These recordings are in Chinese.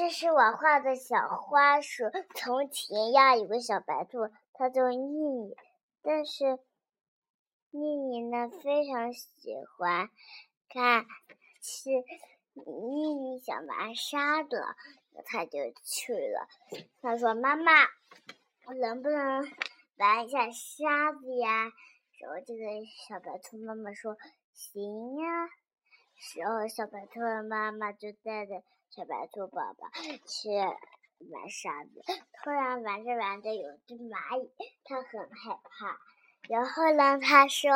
这是我画的小花鼠。从前呀，有个小白兔，它叫妮妮，但是妮妮呢非常喜欢看是妮妮想玩沙子，它就去了。它说：“妈妈，我能不能玩一下沙子呀？”然后这个小白兔妈妈说：“行呀。”时候，小白兔的妈妈就带着小白兔宝宝去玩沙子。突然玩着玩着，有只蚂蚁，它很害怕。然后呢，它说：“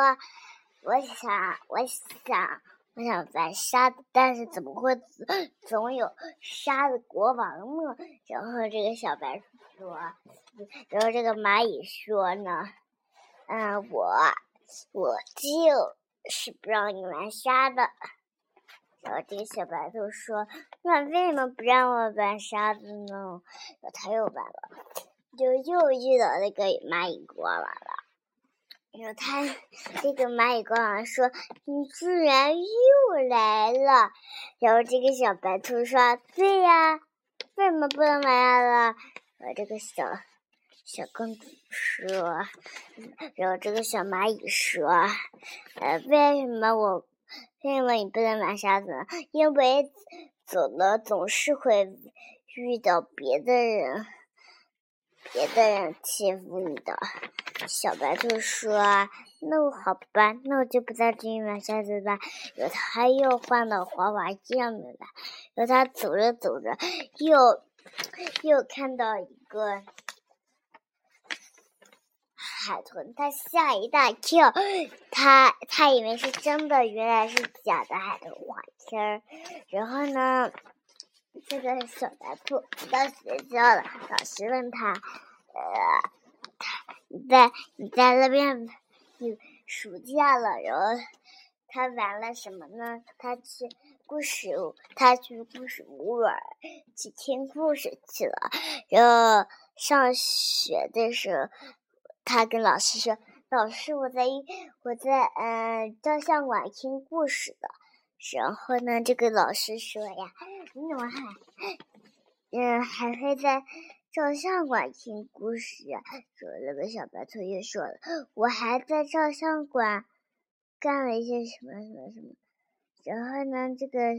我想，我想，我想玩沙子，但是怎么会总有沙子国王呢？”然后这个小白兔说：“然后这个蚂蚁说呢，嗯，我我就是不让你玩沙的。”然后这个小白兔说：“那为什么不让我玩沙子呢？”然后他又玩了，就又遇到那个蚂蚁国王了。然后他这个蚂蚁国王说：“你居然又来了！”然后这个小白兔说：“对呀，为什么不能玩了？”然后这个小小公主说：“然后这个小蚂蚁说：‘呃，为什么我？’”为什么你不能玩沙子？因为走了总是会遇到别的人，别的人欺负你的。小白兔说：“那好吧，那我就不再这里玩沙子吧。”然后他又换到滑滑梯上面来。然后他走着走着，又又看到一个。海豚，他吓一大跳，他他以为是真的，原来是假的海豚滑梯儿。然后呢，这个小白兔到学校了，老师问他，呃，你在你在那边你暑假了，然后他玩了什么呢？他去故事，他去故事屋玩，去听故事去了。然后上学的时候。他跟老师说：“老师，我在我在嗯照相馆听故事的。”然后呢，这个老师说：“呀，你怎么还嗯还会在照相馆听故事啊？”说那个小白兔又说了：“我还在照相馆干了一些什么什么什么。”然后呢，这个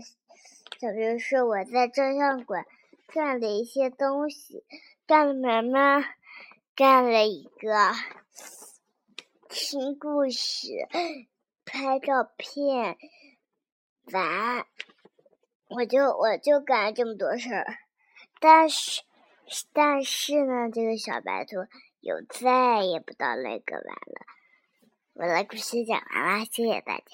小比如说我在照相馆干了一些东西，干了什么？干了一个听故事、拍照片，玩，我就我就干了这么多事儿，但是但是呢，这个小白兔又再也不到那个玩了。我的故事讲完了，谢谢大家。